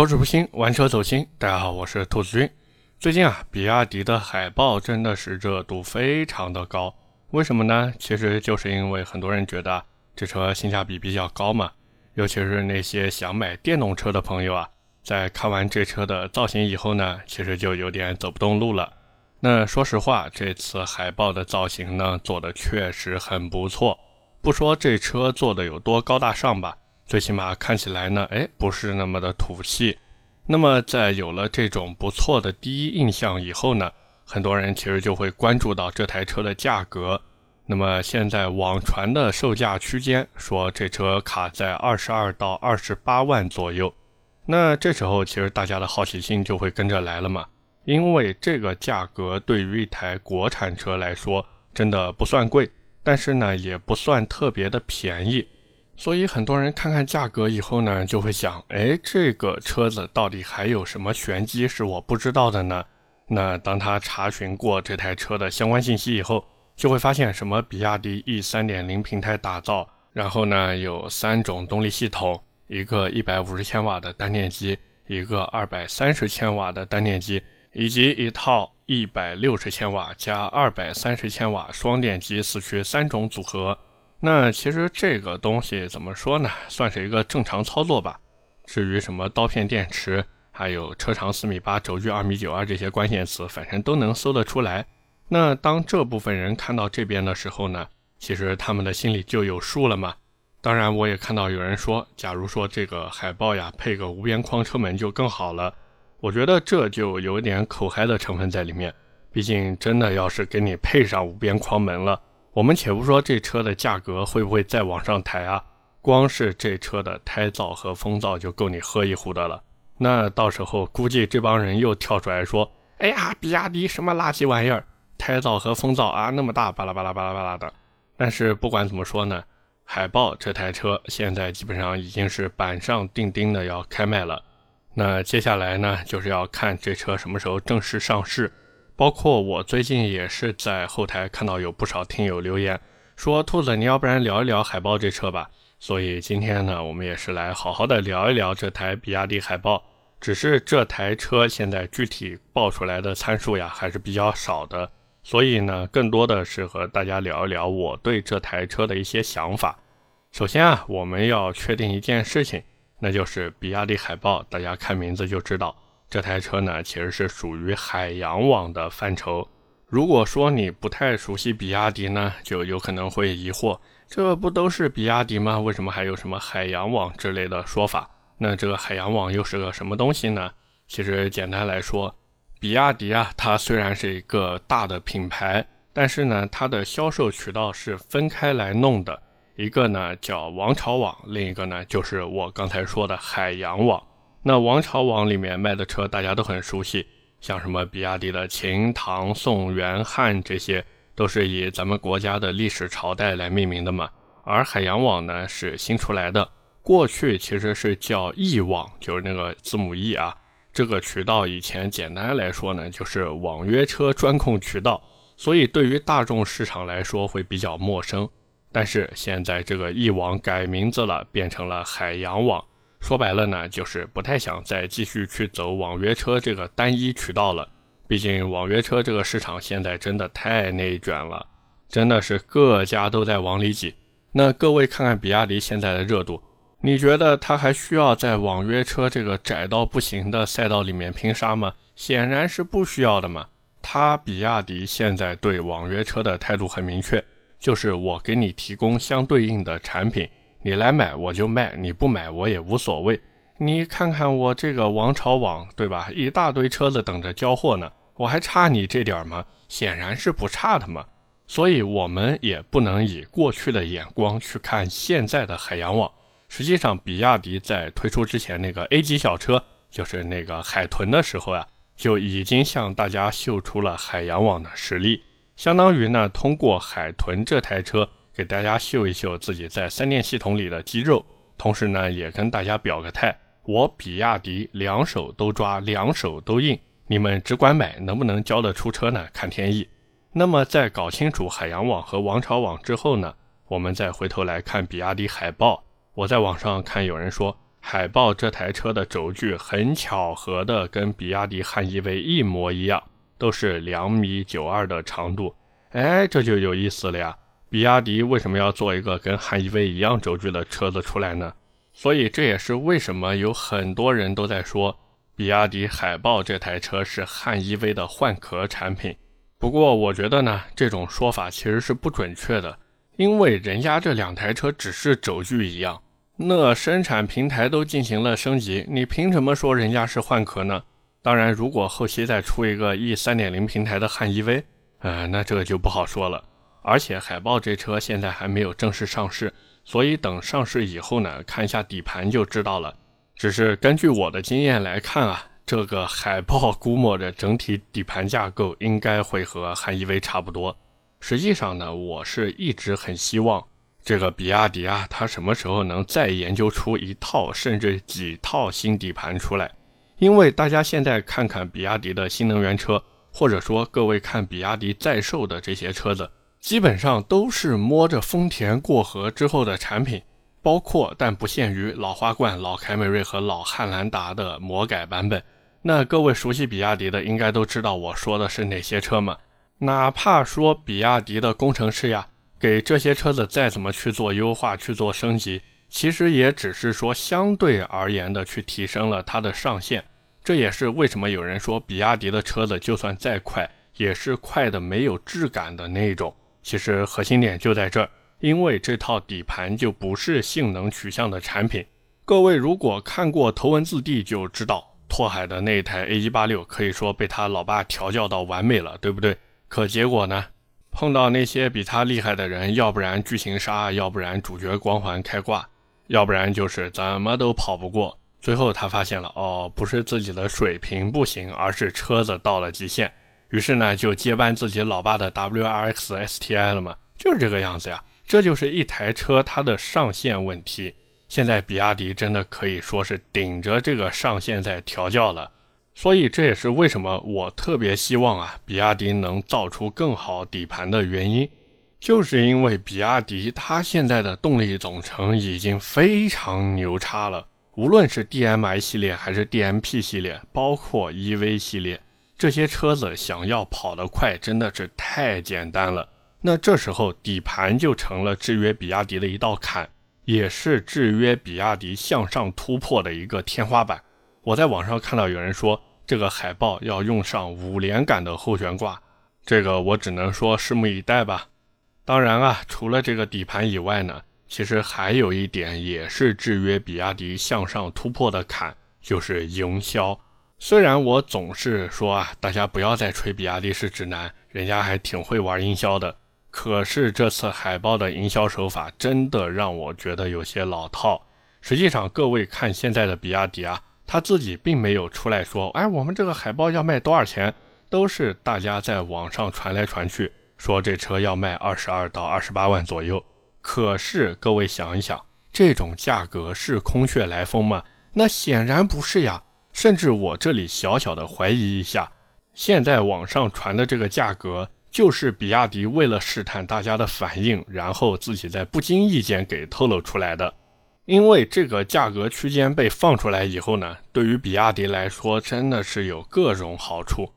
口齿不清，玩车走心。大家好，我是兔子君。最近啊，比亚迪的海豹真的是热度非常的高。为什么呢？其实就是因为很多人觉得这车性价比比较高嘛。尤其是那些想买电动车的朋友啊，在看完这车的造型以后呢，其实就有点走不动路了。那说实话，这次海豹的造型呢，做的确实很不错。不说这车做的有多高大上吧。最起码看起来呢，哎，不是那么的土气。那么在有了这种不错的第一印象以后呢，很多人其实就会关注到这台车的价格。那么现在网传的售价区间说这车卡在二十二到二十八万左右。那这时候其实大家的好奇心就会跟着来了嘛，因为这个价格对于一台国产车来说真的不算贵，但是呢也不算特别的便宜。所以很多人看看价格以后呢，就会想，哎，这个车子到底还有什么玄机是我不知道的呢？那当他查询过这台车的相关信息以后，就会发现什么比亚迪 E 3.0平台打造，然后呢有三种动力系统，一个150千瓦的单电机，一个230千瓦的单电机，以及一套160千瓦加230千瓦双电机四驱三种组合。那其实这个东西怎么说呢？算是一个正常操作吧。至于什么刀片电池，还有车长四米八、轴距二米九二这些关键词，反正都能搜得出来。那当这部分人看到这边的时候呢，其实他们的心里就有数了嘛。当然，我也看到有人说，假如说这个海报呀配个无边框车门就更好了。我觉得这就有点口嗨的成分在里面。毕竟真的要是给你配上无边框门了。我们且不说这车的价格会不会再往上抬啊，光是这车的胎噪和风噪就够你喝一壶的了。那到时候估计这帮人又跳出来说：“哎呀，比亚迪什么垃圾玩意儿，胎噪和风噪啊那么大，巴拉巴拉巴拉巴拉的。”但是不管怎么说呢，海豹这台车现在基本上已经是板上钉钉的要开卖了。那接下来呢，就是要看这车什么时候正式上市。包括我最近也是在后台看到有不少听友留言说：“兔子，你要不然聊一聊海豹这车吧。”所以今天呢，我们也是来好好的聊一聊这台比亚迪海豹。只是这台车现在具体报出来的参数呀，还是比较少的。所以呢，更多的是和大家聊一聊我对这台车的一些想法。首先啊，我们要确定一件事情，那就是比亚迪海豹，大家看名字就知道。这台车呢，其实是属于海洋网的范畴。如果说你不太熟悉比亚迪呢，就有可能会疑惑：这不都是比亚迪吗？为什么还有什么海洋网之类的说法？那这个海洋网又是个什么东西呢？其实简单来说，比亚迪啊，它虽然是一个大的品牌，但是呢，它的销售渠道是分开来弄的。一个呢叫王朝网，另一个呢就是我刚才说的海洋网。那王朝网里面卖的车大家都很熟悉，像什么比亚迪的秦、唐、宋、元、汉，这些都是以咱们国家的历史朝代来命名的嘛。而海洋网呢是新出来的，过去其实是叫易网，就是那个字母 E 啊。这个渠道以前简单来说呢，就是网约车专控渠道，所以对于大众市场来说会比较陌生。但是现在这个易网改名字了，变成了海洋网。说白了呢，就是不太想再继续去走网约车这个单一渠道了。毕竟网约车这个市场现在真的太内卷了，真的是各家都在往里挤。那各位看看比亚迪现在的热度，你觉得它还需要在网约车这个窄到不行的赛道里面拼杀吗？显然是不需要的嘛。它比亚迪现在对网约车的态度很明确，就是我给你提供相对应的产品。你来买我就卖，你不买我也无所谓。你看看我这个王朝网，对吧？一大堆车子等着交货呢，我还差你这点吗？显然是不差的嘛。所以我们也不能以过去的眼光去看现在的海洋网。实际上，比亚迪在推出之前那个 A 级小车，就是那个海豚的时候呀，就已经向大家秀出了海洋网的实力，相当于呢，通过海豚这台车。给大家秀一秀自己在三电系统里的肌肉，同时呢，也跟大家表个态，我比亚迪两手都抓，两手都硬，你们只管买，能不能交得出车呢？看天意。那么在搞清楚海洋网和王朝网之后呢，我们再回头来看比亚迪海豹。我在网上看有人说，海豹这台车的轴距很巧合的跟比亚迪汉 EV 一模一样，都是两米九二的长度。哎，这就有意思了呀！比亚迪为什么要做一个跟汉 EV 一样轴距的车子出来呢？所以这也是为什么有很多人都在说，比亚迪海豹这台车是汉 EV 的换壳产品。不过我觉得呢，这种说法其实是不准确的，因为人家这两台车只是轴距一样，那生产平台都进行了升级，你凭什么说人家是换壳呢？当然，如果后期再出一个 E 三点零平台的汉 EV，呃，那这个就不好说了。而且海豹这车现在还没有正式上市，所以等上市以后呢，看一下底盘就知道了。只是根据我的经验来看啊。这个海豹估摸着整体底盘架构应该会和汉 EV 差不多。实际上呢，我是一直很希望这个比亚迪啊，它什么时候能再研究出一套甚至几套新底盘出来？因为大家现在看看比亚迪的新能源车，或者说各位看比亚迪在售的这些车子，基本上都是摸着丰田过河之后的产品，包括但不限于老花冠、老凯美瑞和老汉兰达的魔改版本。那各位熟悉比亚迪的，应该都知道我说的是哪些车嘛？哪怕说比亚迪的工程师呀，给这些车子再怎么去做优化、去做升级，其实也只是说相对而言的去提升了它的上限。这也是为什么有人说比亚迪的车子就算再快，也是快的没有质感的那种。其实核心点就在这儿，因为这套底盘就不是性能取向的产品。各位如果看过头文字 D 就知道。拓海的那一台 A 一八六可以说被他老爸调教到完美了，对不对？可结果呢？碰到那些比他厉害的人，要不然剧情杀，要不然主角光环开挂，要不然就是怎么都跑不过。最后他发现了，哦，不是自己的水平不行，而是车子到了极限。于是呢，就接班自己老爸的 WRX STI 了嘛，就是这个样子呀。这就是一台车它的上限问题。现在比亚迪真的可以说是顶着这个上限在调教了，所以这也是为什么我特别希望啊，比亚迪能造出更好底盘的原因，就是因为比亚迪它现在的动力总成已经非常牛叉了，无论是 DMI 系列还是 DMP 系列，包括 EV 系列，这些车子想要跑得快真的是太简单了。那这时候底盘就成了制约比亚迪的一道坎。也是制约比亚迪向上突破的一个天花板。我在网上看到有人说，这个海豹要用上五连杆的后悬挂，这个我只能说拭目以待吧。当然啊，除了这个底盘以外呢，其实还有一点也是制约比亚迪向上突破的坎，就是营销。虽然我总是说啊，大家不要再吹比亚迪是直男，人家还挺会玩营销的。可是这次海豹的营销手法真的让我觉得有些老套。实际上，各位看现在的比亚迪啊，他自己并没有出来说，哎，我们这个海豹要卖多少钱，都是大家在网上传来传去，说这车要卖二十二到二十八万左右。可是各位想一想，这种价格是空穴来风吗？那显然不是呀。甚至我这里小小的怀疑一下，现在网上传的这个价格。就是比亚迪为了试探大家的反应，然后自己在不经意间给透露出来的。因为这个价格区间被放出来以后呢，对于比亚迪来说真的是有各种好处。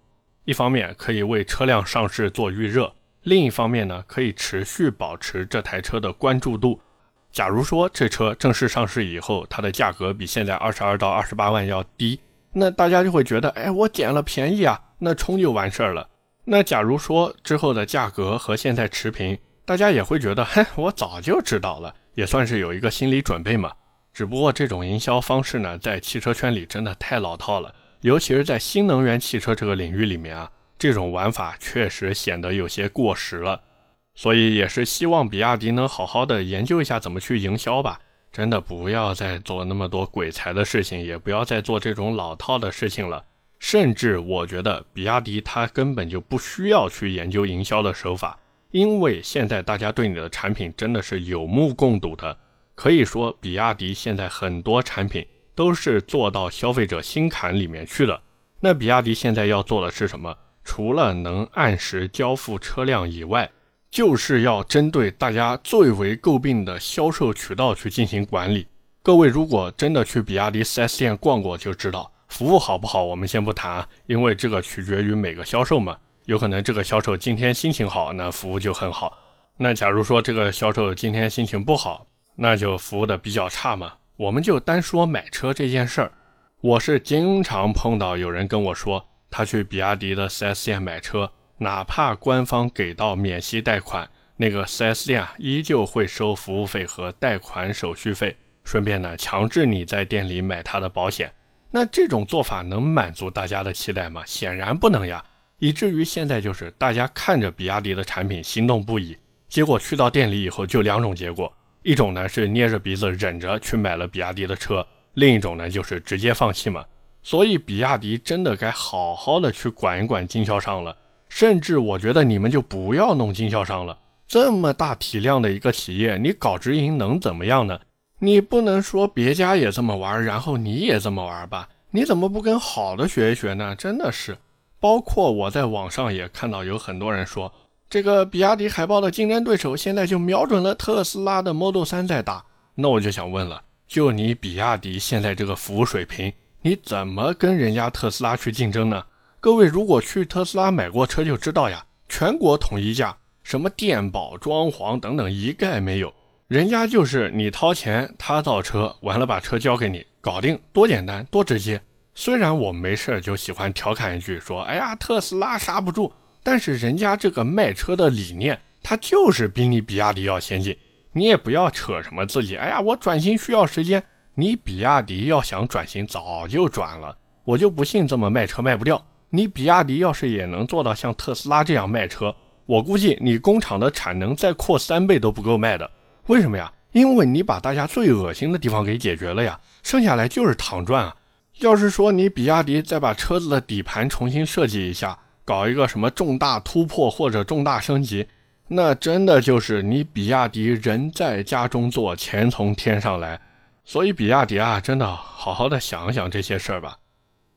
一方面可以为车辆上市做预热，另一方面呢可以持续保持这台车的关注度。假如说这车正式上市以后，它的价格比现在二十二到二十八万要低，那大家就会觉得，哎，我捡了便宜啊，那冲就完事儿了。那假如说之后的价格和现在持平，大家也会觉得，嘿，我早就知道了，也算是有一个心理准备嘛。只不过这种营销方式呢，在汽车圈里真的太老套了，尤其是在新能源汽车这个领域里面啊，这种玩法确实显得有些过时了。所以也是希望比亚迪能好好的研究一下怎么去营销吧，真的不要再做那么多鬼才的事情，也不要再做这种老套的事情了。甚至我觉得，比亚迪它根本就不需要去研究营销的手法，因为现在大家对你的产品真的是有目共睹的。可以说，比亚迪现在很多产品都是做到消费者心坎里面去了。那比亚迪现在要做的是什么？除了能按时交付车辆以外，就是要针对大家最为诟病的销售渠道去进行管理。各位如果真的去比亚迪 4S 店逛过，就知道服务好不好，我们先不谈，因为这个取决于每个销售嘛。有可能这个销售今天心情好，那服务就很好。那假如说这个销售今天心情不好，那就服务的比较差嘛。我们就单说买车这件事儿，我是经常碰到有人跟我说，他去比亚迪的 4S 店买车，哪怕官方给到免息贷款，那个 4S 店啊依旧会收服务费和贷款手续费。顺便呢，强制你在店里买他的保险，那这种做法能满足大家的期待吗？显然不能呀。以至于现在就是大家看着比亚迪的产品心动不已，结果去到店里以后就两种结果：一种呢是捏着鼻子忍着去买了比亚迪的车，另一种呢就是直接放弃嘛。所以比亚迪真的该好好的去管一管经销商了，甚至我觉得你们就不要弄经销商了。这么大体量的一个企业，你搞直营能怎么样呢？你不能说别家也这么玩，然后你也这么玩吧？你怎么不跟好的学一学呢？真的是，包括我在网上也看到有很多人说，这个比亚迪海豹的竞争对手现在就瞄准了特斯拉的 Model 3在打。那我就想问了，就你比亚迪现在这个服务水平，你怎么跟人家特斯拉去竞争呢？各位如果去特斯拉买过车就知道呀，全国统一价，什么电保、装潢等等一概没有。人家就是你掏钱，他造车，完了把车交给你，搞定，多简单，多直接。虽然我没事就喜欢调侃一句说，哎呀，特斯拉刹不住，但是人家这个卖车的理念，它就是比你比亚迪要先进。你也不要扯什么自己，哎呀，我转型需要时间。你比亚迪要想转型，早就转了。我就不信这么卖车卖不掉。你比亚迪要是也能做到像特斯拉这样卖车，我估计你工厂的产能再扩三倍都不够卖的。为什么呀？因为你把大家最恶心的地方给解决了呀，剩下来就是躺赚啊。要是说你比亚迪再把车子的底盘重新设计一下，搞一个什么重大突破或者重大升级，那真的就是你比亚迪人在家中坐，钱从天上来。所以比亚迪啊，真的好好的想想这些事儿吧。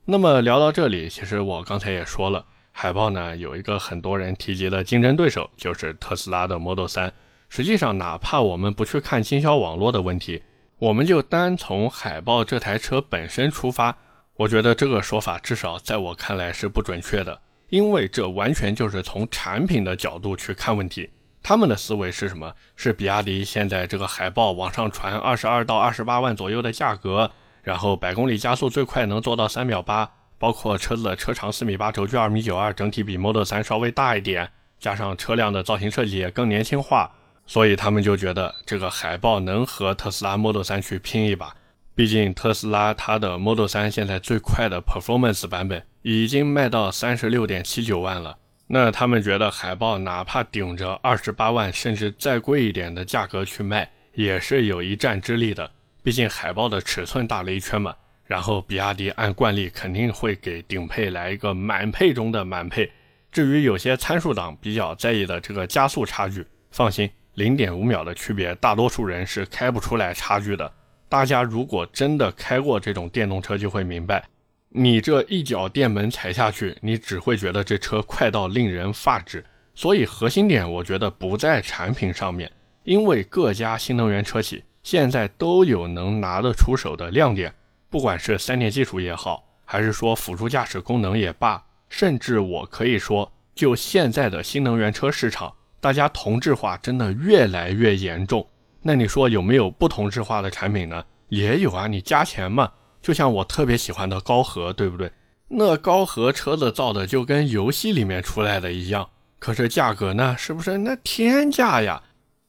那么聊到这里，其实我刚才也说了，海豹呢有一个很多人提及的竞争对手，就是特斯拉的 Model 3。实际上，哪怕我们不去看经销网络的问题，我们就单从海豹这台车本身出发，我觉得这个说法至少在我看来是不准确的，因为这完全就是从产品的角度去看问题。他们的思维是什么？是比亚迪现在这个海豹往上传二十二到二十八万左右的价格，然后百公里加速最快能做到三秒八，包括车子的车长四米八，轴距二米九二，整体比 Model 3稍微大一点，加上车辆的造型设计也更年轻化。所以他们就觉得这个海豹能和特斯拉 Model 3去拼一把，毕竟特斯拉它的 Model 3现在最快的 Performance 版本已经卖到三十六点七九万了。那他们觉得海豹哪怕顶着二十八万甚至再贵一点的价格去卖，也是有一战之力的。毕竟海豹的尺寸大了一圈嘛。然后比亚迪按惯例肯定会给顶配来一个满配中的满配。至于有些参数党比较在意的这个加速差距，放心。零点五秒的区别，大多数人是开不出来差距的。大家如果真的开过这种电动车，就会明白，你这一脚电门踩下去，你只会觉得这车快到令人发指。所以核心点，我觉得不在产品上面，因为各家新能源车企现在都有能拿得出手的亮点，不管是三电技术也好，还是说辅助驾驶功能也罢，甚至我可以说，就现在的新能源车市场。大家同质化真的越来越严重，那你说有没有不同质化的产品呢？也有啊，你加钱嘛。就像我特别喜欢的高和，对不对？那高和车子造的就跟游戏里面出来的一样，可是价格呢，是不是那天价呀？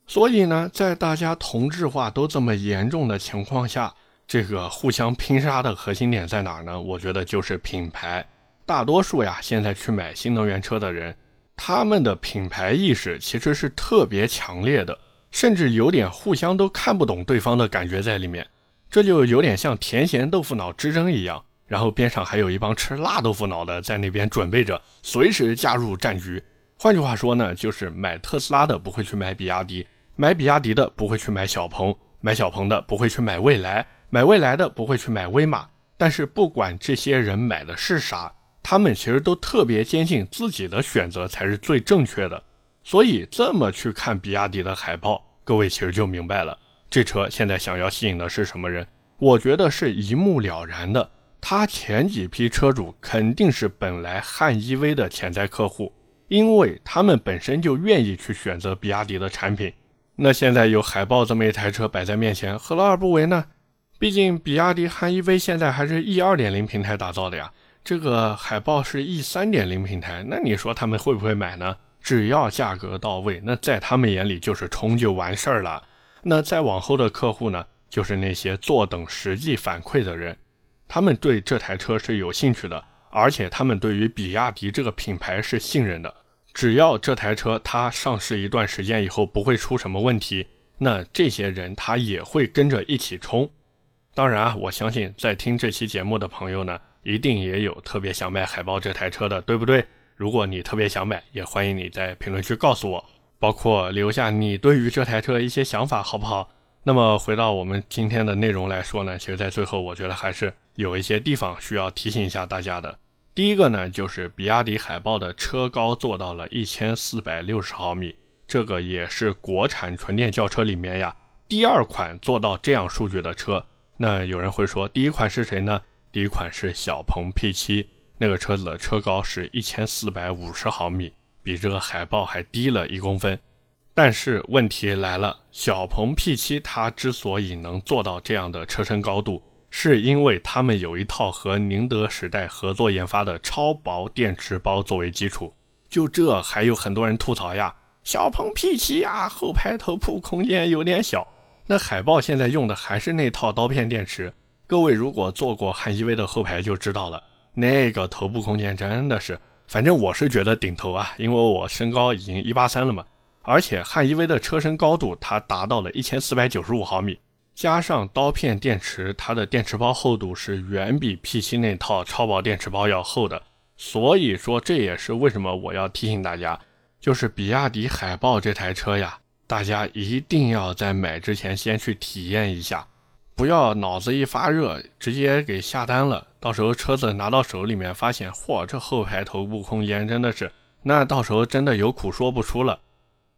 所以呢，在大家同质化都这么严重的情况下，这个互相拼杀的核心点在哪儿呢？我觉得就是品牌。大多数呀，现在去买新能源车的人。他们的品牌意识其实是特别强烈的，甚至有点互相都看不懂对方的感觉在里面。这就有点像甜咸豆腐脑之争一样，然后边上还有一帮吃辣豆腐脑的在那边准备着随时加入战局。换句话说呢，就是买特斯拉的不会去买比亚迪，买比亚迪的不会去买小鹏，买小鹏的不会去买蔚来，买蔚来的不会去买威马。但是不管这些人买的是啥。他们其实都特别坚信自己的选择才是最正确的，所以这么去看比亚迪的海报，各位其实就明白了，这车现在想要吸引的是什么人？我觉得是一目了然的。他前几批车主肯定是本来汉 EV 的潜在客户，因为他们本身就愿意去选择比亚迪的产品。那现在有海豹这么一台车摆在面前，何乐而不为呢？毕竟比亚迪汉 EV 现在还是 E 二点零平台打造的呀，这个海豹是 E 三点零平台，那你说他们会不会买呢？只要价格到位，那在他们眼里就是冲就完事儿了。那再往后的客户呢，就是那些坐等实际反馈的人。他们对这台车是有兴趣的，而且他们对于比亚迪这个品牌是信任的。只要这台车它上市一段时间以后不会出什么问题，那这些人他也会跟着一起冲。当然啊，我相信在听这期节目的朋友呢，一定也有特别想买海豹这台车的，对不对？如果你特别想买，也欢迎你在评论区告诉我，包括留下你对于这台车一些想法，好不好？那么回到我们今天的内容来说呢，其实，在最后，我觉得还是有一些地方需要提醒一下大家的。第一个呢，就是比亚迪海豹的车高做到了一千四百六十毫米，这个也是国产纯电轿车里面呀第二款做到这样数据的车。那有人会说，第一款是谁呢？第一款是小鹏 P7，那个车子的车高是一千四百五十毫米，比这个海豹还低了一公分。但是问题来了，小鹏 P7 它之所以能做到这样的车身高度，是因为他们有一套和宁德时代合作研发的超薄电池包作为基础。就这还有很多人吐槽呀，小鹏 P7 呀后排头部空间有点小。那海豹现在用的还是那套刀片电池。各位如果坐过汉 EV 的后排就知道了，那个头部空间真的是，反正我是觉得顶头啊，因为我身高已经一八三了嘛。而且汉 EV 的车身高度它达到了一千四百九十五毫米，加上刀片电池，它的电池包厚度是远比 P7 那套超薄电池包要厚的。所以说这也是为什么我要提醒大家，就是比亚迪海豹这台车呀，大家一定要在买之前先去体验一下，不要脑子一发热直接给下单了，到时候车子拿到手里面发现，嚯，这后排头部空间真的是，那到时候真的有苦说不出了。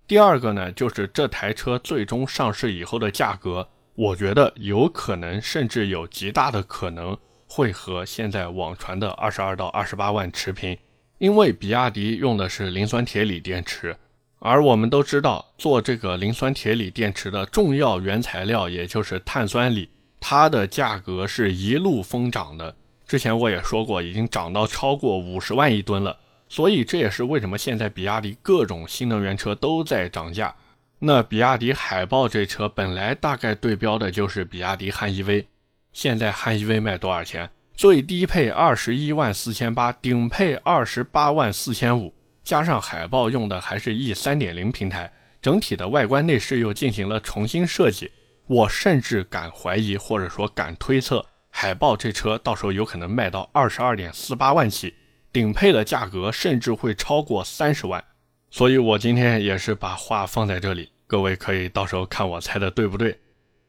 第二个呢，就是这台车最终上市以后的价格，我觉得有可能，甚至有极大的可能会和现在网传的二十二到二十八万持平，因为比亚迪用的是磷酸铁锂电池，而我们都知道，做这个磷酸铁锂电池的重要原材料，也就是碳酸锂，它的价格是一路疯涨的。之前我也说过，已经涨到超过五十万一吨了。所以这也是为什么现在比亚迪各种新能源车都在涨价。那比亚迪海豹这车本来大概对标的就是比亚迪汉 EV，现在汉 EV 卖多少钱？最低配二十一万四千八，顶配二十八万四千五，加上海豹用的还是 E 三点零平台，整体的外观内饰又进行了重新设计。我甚至敢怀疑，或者说敢推测，海豹这车到时候有可能卖到二十二点四八万起。顶配的价格甚至会超过三十万，所以我今天也是把话放在这里，各位可以到时候看我猜的对不对。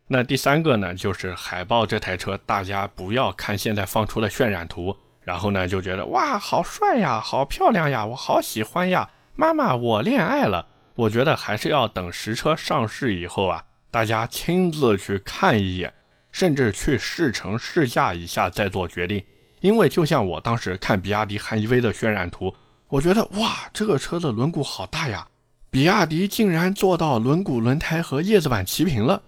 那第三个呢，就是海豹这台车，大家不要看现在放出的渲染图，然后呢就觉得哇，好帅呀，好漂亮呀，我好喜欢呀，妈妈我恋爱了。我觉得还是要等实车上市以后啊，大家亲自去看一眼，甚至去试乘试驾一下再做决定。因为就像我当时看比亚迪汉 EV 的渲染图，我觉得哇，这个车的轮毂好大呀！比亚迪竟然做到轮毂轮胎和叶子板齐平了。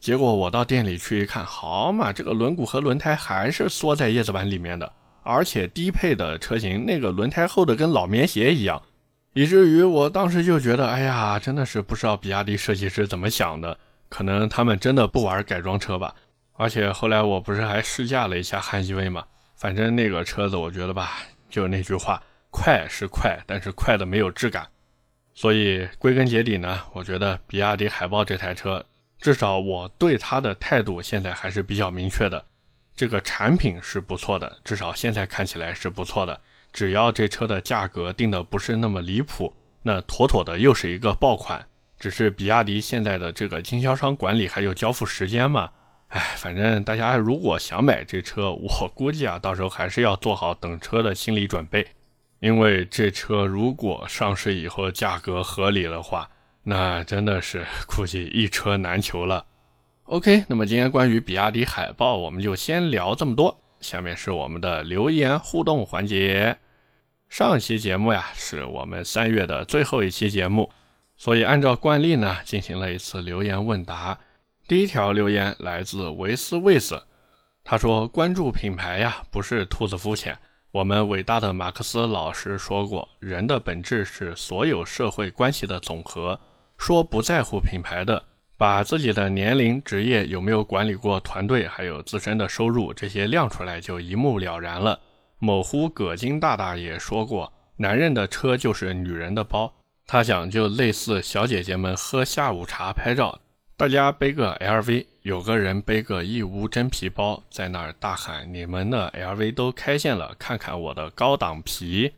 结果我到店里去一看，好嘛，这个轮毂和轮胎还是缩在叶子板里面的，而且低配的车型那个轮胎厚的跟老棉鞋一样，以至于我当时就觉得，哎呀，真的是不知道比亚迪设计师怎么想的，可能他们真的不玩改装车吧。而且后来我不是还试驾了一下汉 EV 嘛。反正那个车子，我觉得吧，就那句话，快是快，但是快的没有质感。所以归根结底呢，我觉得比亚迪海豹这台车，至少我对它的态度现在还是比较明确的。这个产品是不错的，至少现在看起来是不错的。只要这车的价格定的不是那么离谱，那妥妥的又是一个爆款。只是比亚迪现在的这个经销商管理还有交付时间嘛。哎，反正大家如果想买这车，我估计啊，到时候还是要做好等车的心理准备，因为这车如果上市以后价格合理的话，那真的是估计一车难求了。OK，那么今天关于比亚迪海豹，我们就先聊这么多。下面是我们的留言互动环节。上期节目呀，是我们三月的最后一期节目，所以按照惯例呢，进行了一次留言问答。第一条留言来自维斯卫斯，他说：“关注品牌呀，不是兔子肤浅。我们伟大的马克思老师说过，人的本质是所有社会关系的总和。说不在乎品牌的。”把自己的年龄、职业、有没有管理过团队，还有自身的收入这些亮出来，就一目了然了。某乎葛金大大也说过，男人的车就是女人的包。他讲就类似小姐姐们喝下午茶拍照，大家背个 LV，有个人背个义乌真皮包，在那儿大喊：“你们的 LV 都开线了，看看我的高档皮。”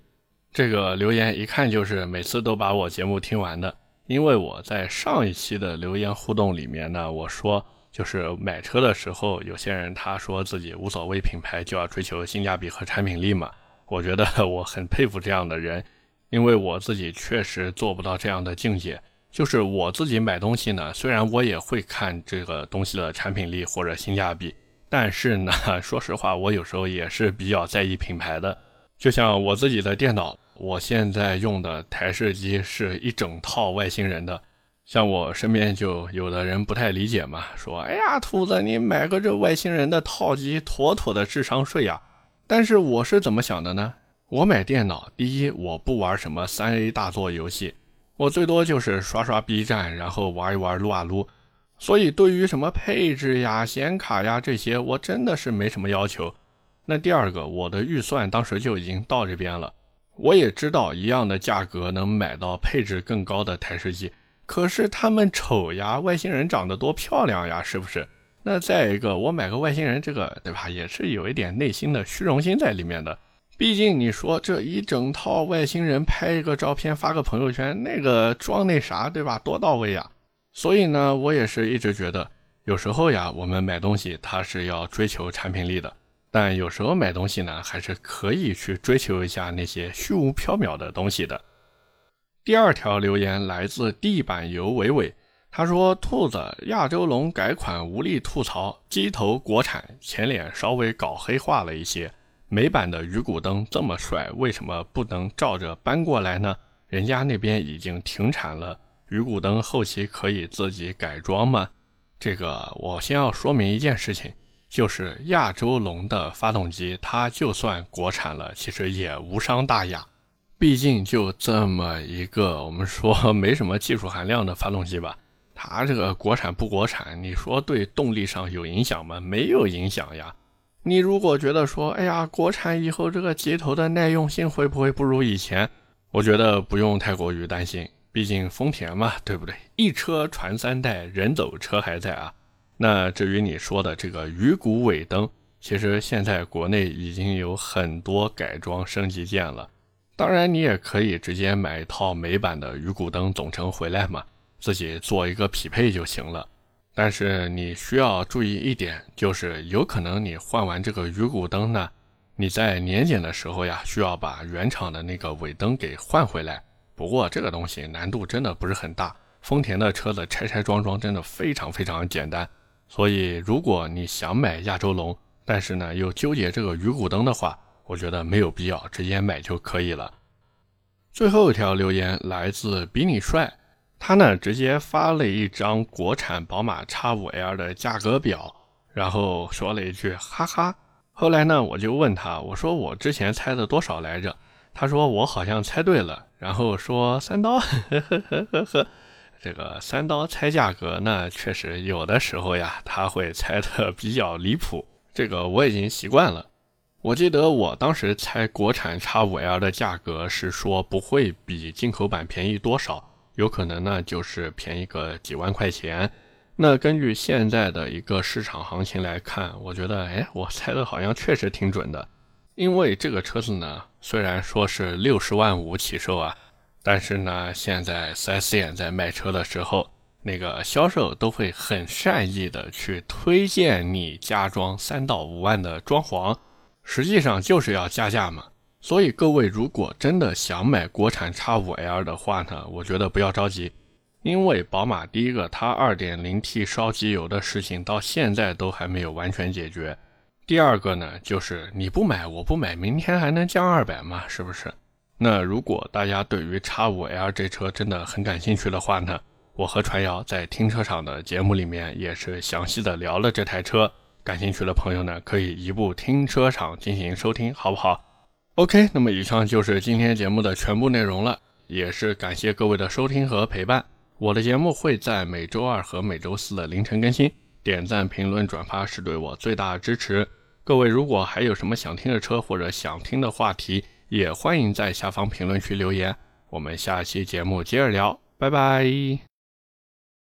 这个留言一看就是每次都把我节目听完的。因为我在上一期的留言互动里面呢，我说就是买车的时候，有些人他说自己无所谓品牌，就要追求性价比和产品力嘛。我觉得我很佩服这样的人，因为我自己确实做不到这样的境界。就是我自己买东西呢，虽然我也会看这个东西的产品力或者性价比，但是呢，说实话，我有时候也是比较在意品牌的。就像我自己的电脑。我现在用的台式机是一整套外星人的，像我身边就有的人不太理解嘛，说：“哎呀，兔子，你买个这外星人的套机，妥妥的智商税呀！”但是我是怎么想的呢？我买电脑，第一，我不玩什么三 A 大作游戏，我最多就是刷刷 B 站，然后玩一玩撸啊撸，所以对于什么配置呀、显卡呀这些，我真的是没什么要求。那第二个，我的预算当时就已经到这边了。我也知道一样的价格能买到配置更高的台式机，可是他们丑呀，外星人长得多漂亮呀，是不是？那再一个，我买个外星人，这个对吧，也是有一点内心的虚荣心在里面的。毕竟你说这一整套外星人拍一个照片发个朋友圈，那个装那啥，对吧，多到位呀。所以呢，我也是一直觉得，有时候呀，我们买东西它是要追求产品力的。但有时候买东西呢，还是可以去追求一下那些虚无缥缈的东西的。第二条留言来自地板油伟伟，他说：“兔子亚洲龙改款无力吐槽，机头国产，前脸稍微搞黑化了一些。美版的鱼骨灯这么帅，为什么不能照着搬过来呢？人家那边已经停产了，鱼骨灯后期可以自己改装吗？”这个我先要说明一件事情。就是亚洲龙的发动机，它就算国产了，其实也无伤大雅。毕竟就这么一个我们说没什么技术含量的发动机吧，它这个国产不国产，你说对动力上有影响吗？没有影响呀。你如果觉得说，哎呀，国产以后这个机头的耐用性会不会不如以前？我觉得不用太过于担心，毕竟丰田嘛，对不对？一车传三代，人走车还在啊。那至于你说的这个鱼骨尾灯，其实现在国内已经有很多改装升级件了。当然，你也可以直接买一套美版的鱼骨灯总成回来嘛，自己做一个匹配就行了。但是你需要注意一点，就是有可能你换完这个鱼骨灯呢，你在年检的时候呀，需要把原厂的那个尾灯给换回来。不过这个东西难度真的不是很大，丰田的车子拆拆装装真的非常非常简单。所以，如果你想买亚洲龙，但是呢又纠结这个鱼骨灯的话，我觉得没有必要，直接买就可以了。最后一条留言来自比你帅，他呢直接发了一张国产宝马 X5L 的价格表，然后说了一句哈哈。后来呢我就问他，我说我之前猜的多少来着？他说我好像猜对了，然后说三刀，呵呵呵呵呵。这个三刀猜价格，那确实有的时候呀，他会猜的比较离谱。这个我已经习惯了。我记得我当时猜国产 X5L 的价格是说不会比进口版便宜多少，有可能呢就是便宜个几万块钱。那根据现在的一个市场行情来看，我觉得，哎，我猜的好像确实挺准的。因为这个车子呢，虽然说是六十万五起售啊。但是呢，现在 4S 店在卖车的时候，那个销售都会很善意的去推荐你加装三到五万的装潢，实际上就是要加价嘛。所以各位如果真的想买国产 X5L 的话呢，我觉得不要着急，因为宝马第一个它 2.0T 烧机油的事情到现在都还没有完全解决。第二个呢，就是你不买我不买，明天还能降二百吗？是不是？那如果大家对于 X5L 这车真的很感兴趣的话呢，我和传谣在停车场的节目里面也是详细的聊了这台车，感兴趣的朋友呢可以移步停车场进行收听，好不好？OK，那么以上就是今天节目的全部内容了，也是感谢各位的收听和陪伴。我的节目会在每周二和每周四的凌晨更新。点赞、评论、转发是对我最大的支持。各位如果还有什么想听的车或者想听的话题，也欢迎在下方评论区留言。我们下期节目接着聊，拜拜。